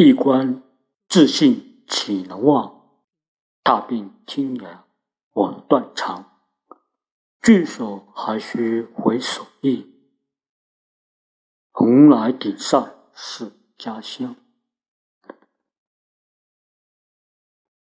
一官自信岂能忘？大病天涯枉断肠。聚首还须回首忆，蓬莱顶上是家乡。